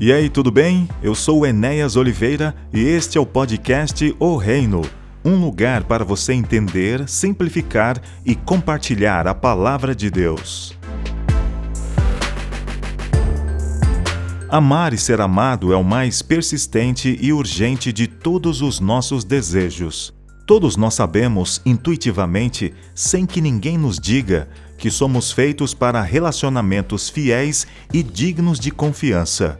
E aí, tudo bem? Eu sou Enéas Oliveira e este é o podcast O Reino um lugar para você entender, simplificar e compartilhar a palavra de Deus. Amar e ser amado é o mais persistente e urgente de todos os nossos desejos. Todos nós sabemos intuitivamente, sem que ninguém nos diga, que somos feitos para relacionamentos fiéis e dignos de confiança.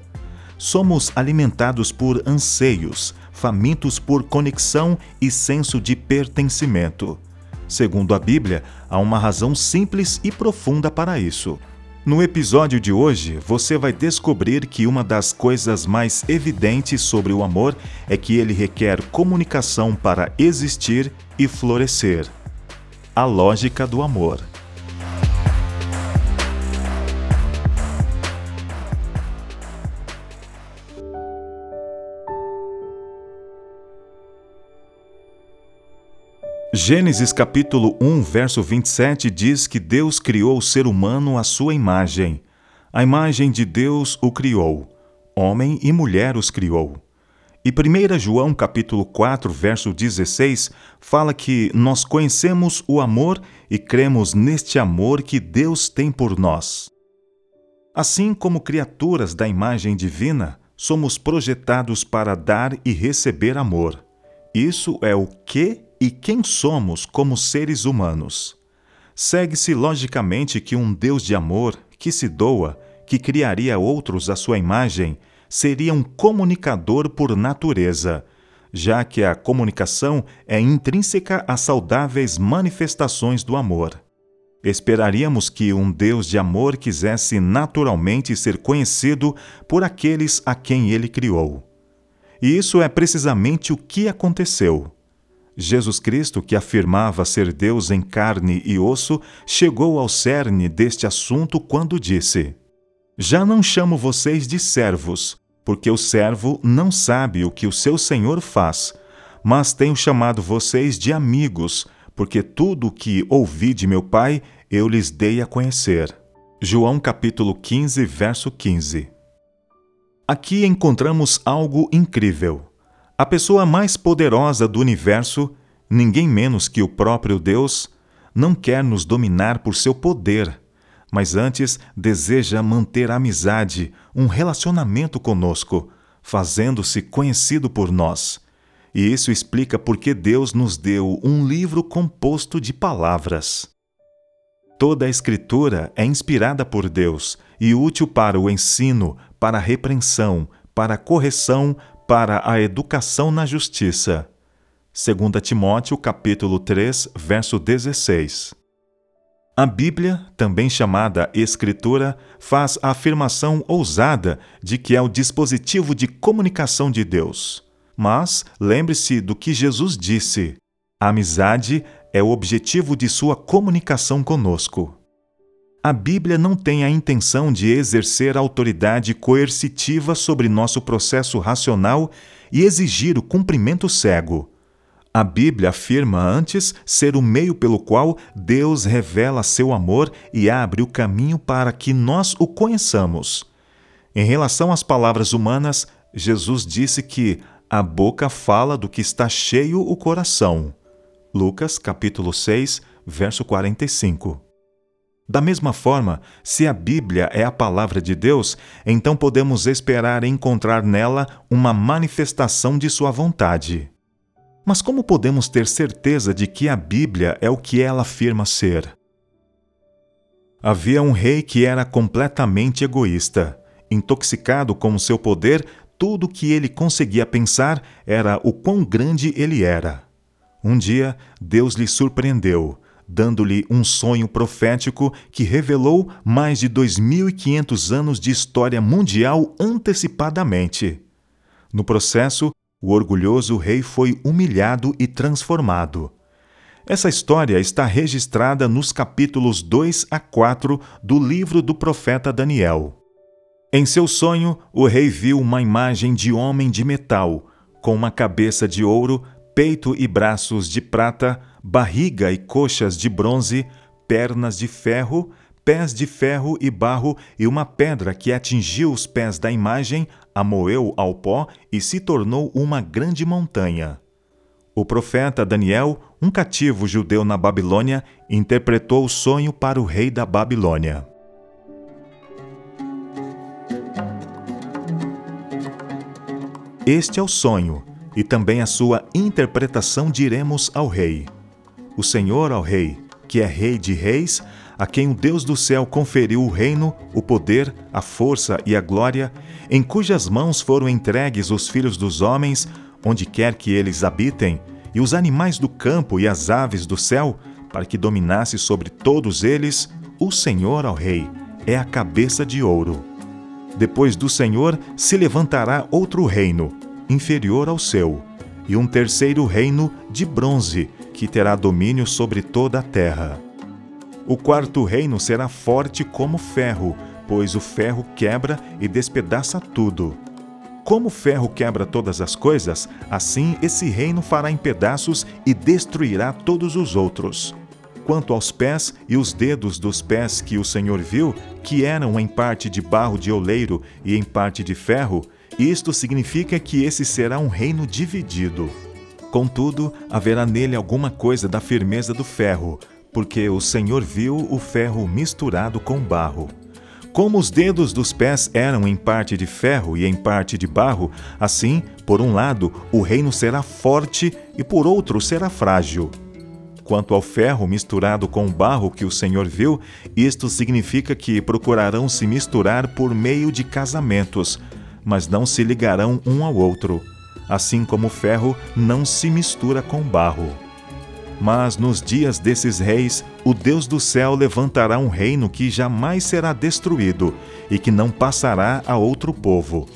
Somos alimentados por anseios, famintos por conexão e senso de pertencimento. Segundo a Bíblia, há uma razão simples e profunda para isso. No episódio de hoje, você vai descobrir que uma das coisas mais evidentes sobre o amor é que ele requer comunicação para existir e florescer. A lógica do amor. Gênesis capítulo 1, verso 27 diz que Deus criou o ser humano à sua imagem. A imagem de Deus o criou. Homem e mulher os criou. E 1 João capítulo 4, verso 16 fala que nós conhecemos o amor e cremos neste amor que Deus tem por nós. Assim como criaturas da imagem divina, somos projetados para dar e receber amor. Isso é o que e quem somos como seres humanos. Segue-se logicamente que um Deus de amor, que se doa, que criaria outros à sua imagem, seria um comunicador por natureza, já que a comunicação é intrínseca às saudáveis manifestações do amor. Esperaríamos que um Deus de amor quisesse naturalmente ser conhecido por aqueles a quem ele criou. E isso é precisamente o que aconteceu. Jesus Cristo, que afirmava ser Deus em carne e osso, chegou ao cerne deste assunto quando disse: Já não chamo vocês de servos, porque o servo não sabe o que o seu senhor faz, mas tenho chamado vocês de amigos, porque tudo o que ouvi de meu Pai eu lhes dei a conhecer. João capítulo 15, verso 15. Aqui encontramos algo incrível. A pessoa mais poderosa do universo, ninguém menos que o próprio Deus, não quer nos dominar por seu poder, mas antes deseja manter amizade, um relacionamento conosco, fazendo-se conhecido por nós. E isso explica por que Deus nos deu um livro composto de palavras. Toda a Escritura é inspirada por Deus e útil para o ensino, para a repreensão, para a correção, para a educação na justiça. 2 Timóteo capítulo 3, verso 16. A Bíblia, também chamada Escritura, faz a afirmação ousada de que é o dispositivo de comunicação de Deus. Mas lembre-se do que Jesus disse: a amizade é o objetivo de sua comunicação conosco. A Bíblia não tem a intenção de exercer autoridade coercitiva sobre nosso processo racional e exigir o cumprimento cego. A Bíblia afirma antes ser o meio pelo qual Deus revela seu amor e abre o caminho para que nós o conheçamos. Em relação às palavras humanas, Jesus disse que a boca fala do que está cheio o coração. Lucas capítulo 6, verso 45. Da mesma forma, se a Bíblia é a palavra de Deus, então podemos esperar encontrar nela uma manifestação de Sua vontade. Mas como podemos ter certeza de que a Bíblia é o que ela afirma ser? Havia um rei que era completamente egoísta. Intoxicado com seu poder, tudo o que ele conseguia pensar era o quão grande ele era. Um dia, Deus lhe surpreendeu dando-lhe um sonho profético que revelou mais de 2.500 anos de história mundial antecipadamente. No processo, o orgulhoso rei foi humilhado e transformado. Essa história está registrada nos capítulos 2 a 4 do livro do profeta Daniel. Em seu sonho, o rei viu uma imagem de homem de metal, com uma cabeça de ouro, peito e braços de prata, barriga e coxas de bronze, pernas de ferro, pés de ferro e barro e uma pedra que atingiu os pés da imagem, a moeu ao pó e se tornou uma grande montanha. O profeta Daniel, um cativo judeu na Babilônia, interpretou o sonho para o rei da Babilônia. Este é o sonho, e também a sua interpretação diremos ao rei. O Senhor ao rei, que é rei de reis, a quem o Deus do céu conferiu o reino, o poder, a força e a glória, em cujas mãos foram entregues os filhos dos homens, onde quer que eles habitem, e os animais do campo e as aves do céu, para que dominasse sobre todos eles, o Senhor ao Rei é a cabeça de ouro. Depois do Senhor se levantará outro reino, inferior ao seu, e um terceiro reino de bronze, que terá domínio sobre toda a terra. O quarto reino será forte como ferro, pois o ferro quebra e despedaça tudo. Como o ferro quebra todas as coisas, assim esse reino fará em pedaços e destruirá todos os outros. Quanto aos pés e os dedos dos pés que o Senhor viu, que eram em parte de barro de oleiro e em parte de ferro, isto significa que esse será um reino dividido. Contudo, haverá nele alguma coisa da firmeza do ferro, porque o Senhor viu o ferro misturado com barro. Como os dedos dos pés eram em parte de ferro e em parte de barro, assim, por um lado, o reino será forte e por outro será frágil. Quanto ao ferro misturado com o barro que o Senhor viu, isto significa que procurarão se misturar por meio de casamentos, mas não se ligarão um ao outro, assim como o ferro não se mistura com barro. Mas nos dias desses reis, o Deus do céu levantará um reino que jamais será destruído e que não passará a outro povo.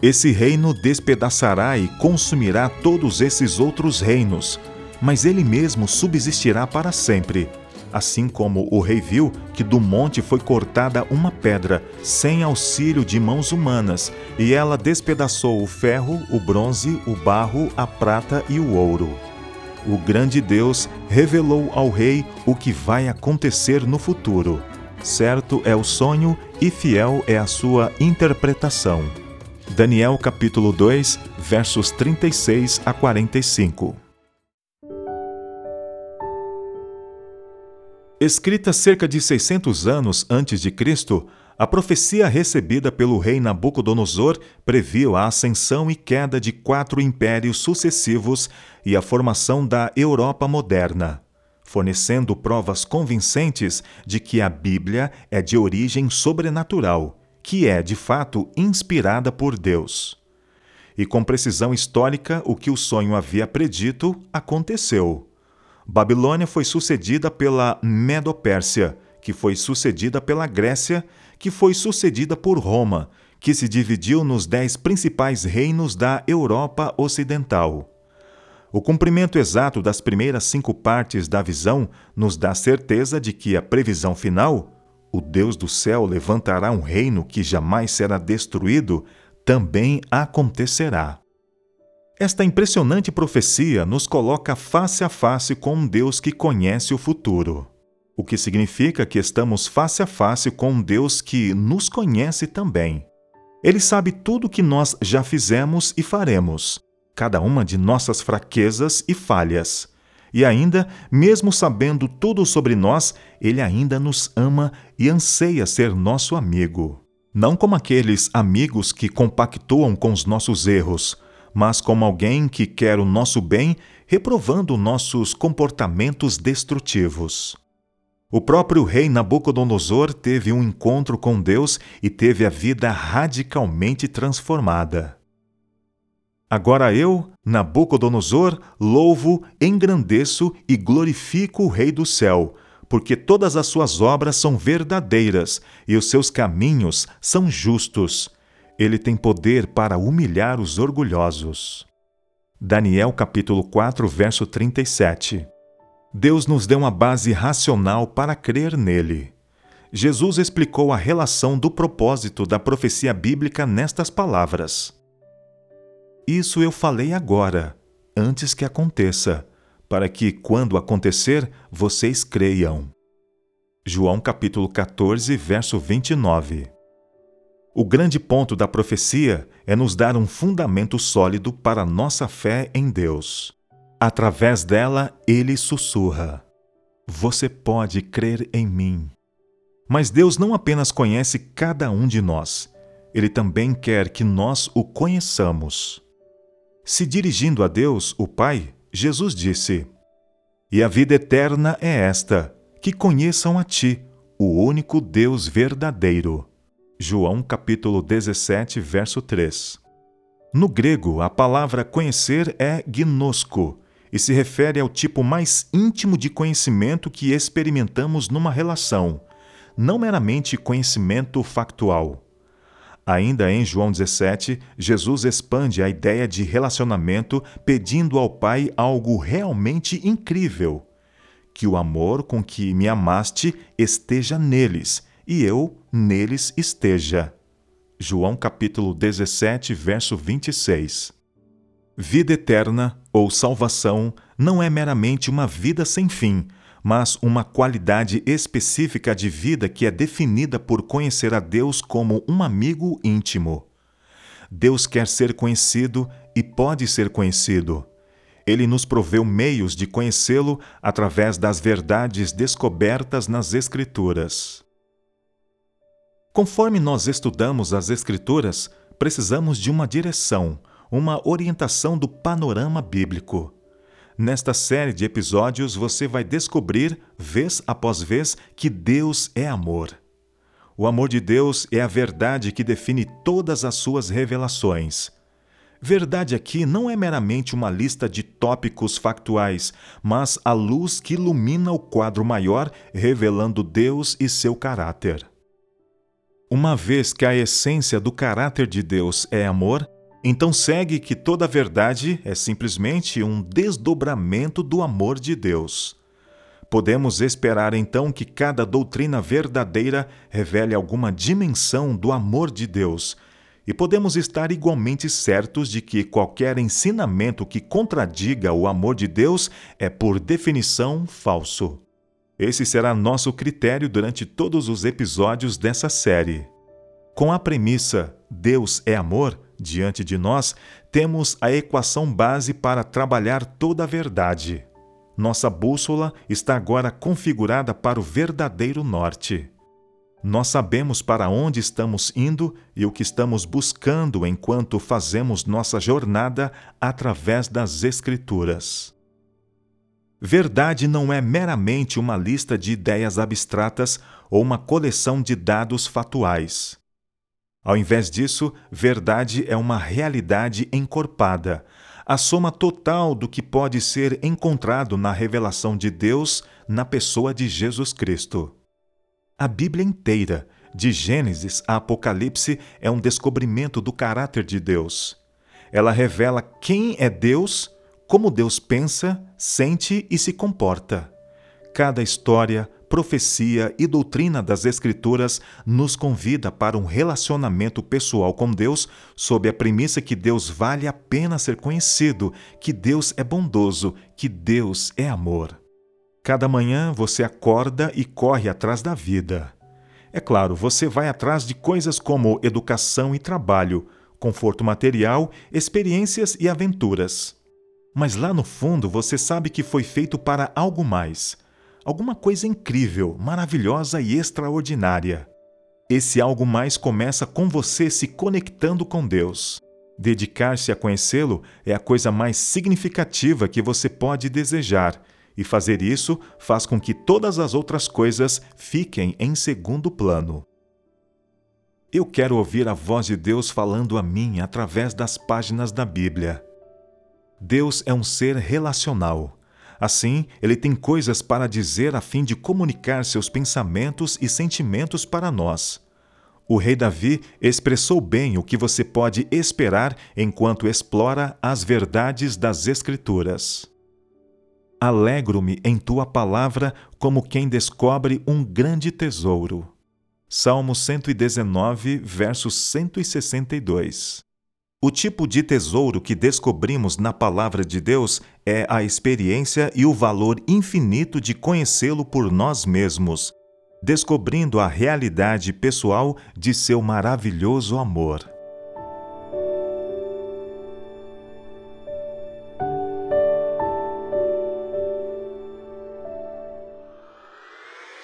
Esse reino despedaçará e consumirá todos esses outros reinos, mas ele mesmo subsistirá para sempre. Assim como o rei viu que do monte foi cortada uma pedra, sem auxílio de mãos humanas, e ela despedaçou o ferro, o bronze, o barro, a prata e o ouro o grande Deus revelou ao rei o que vai acontecer no futuro. Certo é o sonho e fiel é a sua interpretação. Daniel capítulo 2, versos 36 a 45. Escrita cerca de 600 anos antes de Cristo, a profecia recebida pelo rei Nabucodonosor previu a ascensão e queda de quatro impérios sucessivos e a formação da Europa moderna, fornecendo provas convincentes de que a Bíblia é de origem sobrenatural, que é, de fato, inspirada por Deus. E com precisão histórica, o que o sonho havia predito aconteceu. Babilônia foi sucedida pela Medo-Pérsia, que foi sucedida pela Grécia que foi sucedida por Roma, que se dividiu nos dez principais reinos da Europa Ocidental. O cumprimento exato das primeiras cinco partes da visão nos dá certeza de que a previsão final, o Deus do céu levantará um reino que jamais será destruído, também acontecerá. Esta impressionante profecia nos coloca face a face com um Deus que conhece o futuro o que significa que estamos face a face com um Deus que nos conhece também. Ele sabe tudo o que nós já fizemos e faremos, cada uma de nossas fraquezas e falhas. E ainda, mesmo sabendo tudo sobre nós, ele ainda nos ama e anseia ser nosso amigo. Não como aqueles amigos que compactuam com os nossos erros, mas como alguém que quer o nosso bem, reprovando nossos comportamentos destrutivos. O próprio rei Nabucodonosor teve um encontro com Deus e teve a vida radicalmente transformada. Agora eu, Nabucodonosor, louvo, engrandeço e glorifico o Rei do céu, porque todas as suas obras são verdadeiras e os seus caminhos são justos. Ele tem poder para humilhar os orgulhosos. Daniel capítulo 4, verso 37. Deus nos deu uma base racional para crer nele. Jesus explicou a relação do propósito da profecia bíblica nestas palavras: Isso eu falei agora, antes que aconteça, para que, quando acontecer, vocês creiam. João capítulo 14, verso 29. O grande ponto da profecia é nos dar um fundamento sólido para nossa fé em Deus. Através dela, ele sussurra: Você pode crer em mim. Mas Deus não apenas conhece cada um de nós, ele também quer que nós o conheçamos. Se dirigindo a Deus, o Pai, Jesus disse: E a vida eterna é esta, que conheçam a Ti, o único Deus verdadeiro João capítulo 17, verso 3. No grego, a palavra conhecer é gnosco e se refere ao tipo mais íntimo de conhecimento que experimentamos numa relação, não meramente conhecimento factual. Ainda em João 17, Jesus expande a ideia de relacionamento pedindo ao Pai algo realmente incrível: que o amor com que me amaste esteja neles e eu neles esteja. João capítulo 17, verso 26. Vida eterna ou salvação não é meramente uma vida sem fim, mas uma qualidade específica de vida que é definida por conhecer a Deus como um amigo íntimo. Deus quer ser conhecido e pode ser conhecido. Ele nos proveu meios de conhecê-lo através das verdades descobertas nas Escrituras. Conforme nós estudamos as Escrituras, precisamos de uma direção, uma orientação do panorama bíblico. Nesta série de episódios, você vai descobrir, vez após vez, que Deus é amor. O amor de Deus é a verdade que define todas as suas revelações. Verdade aqui não é meramente uma lista de tópicos factuais, mas a luz que ilumina o quadro maior, revelando Deus e seu caráter. Uma vez que a essência do caráter de Deus é amor, então segue que toda a verdade é simplesmente um desdobramento do amor de Deus. Podemos esperar então que cada doutrina verdadeira revele alguma dimensão do amor de Deus, e podemos estar igualmente certos de que qualquer ensinamento que contradiga o amor de Deus é, por definição, falso. Esse será nosso critério durante todos os episódios dessa série. Com a premissa Deus é amor diante de nós, temos a equação base para trabalhar toda a verdade. Nossa bússola está agora configurada para o verdadeiro norte. Nós sabemos para onde estamos indo e o que estamos buscando enquanto fazemos nossa jornada através das Escrituras. Verdade não é meramente uma lista de ideias abstratas ou uma coleção de dados fatuais. Ao invés disso, verdade é uma realidade encorpada, a soma total do que pode ser encontrado na revelação de Deus na pessoa de Jesus Cristo. A Bíblia inteira, de Gênesis a Apocalipse, é um descobrimento do caráter de Deus. Ela revela quem é Deus como Deus pensa, sente e se comporta. Cada história, profecia e doutrina das Escrituras nos convida para um relacionamento pessoal com Deus sob a premissa que Deus vale a pena ser conhecido, que Deus é bondoso, que Deus é amor. Cada manhã você acorda e corre atrás da vida. É claro, você vai atrás de coisas como educação e trabalho, conforto material, experiências e aventuras. Mas lá no fundo você sabe que foi feito para algo mais. Alguma coisa incrível, maravilhosa e extraordinária. Esse algo mais começa com você se conectando com Deus. Dedicar-se a conhecê-lo é a coisa mais significativa que você pode desejar, e fazer isso faz com que todas as outras coisas fiquem em segundo plano. Eu quero ouvir a voz de Deus falando a mim através das páginas da Bíblia. Deus é um ser relacional. Assim, ele tem coisas para dizer a fim de comunicar seus pensamentos e sentimentos para nós. O rei Davi expressou bem o que você pode esperar enquanto explora as verdades das Escrituras. Alegro-me em tua palavra como quem descobre um grande tesouro. Salmo 119, verso 162. O tipo de tesouro que descobrimos na Palavra de Deus é a experiência e o valor infinito de conhecê-lo por nós mesmos. descobrindo a realidade pessoal de seu maravilhoso amor.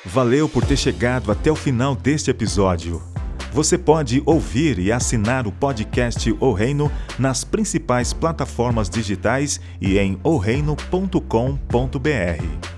Valeu por ter chegado até o final deste episódio. Você pode ouvir e assinar o podcast O Reino nas principais plataformas digitais e em orreino.com.br.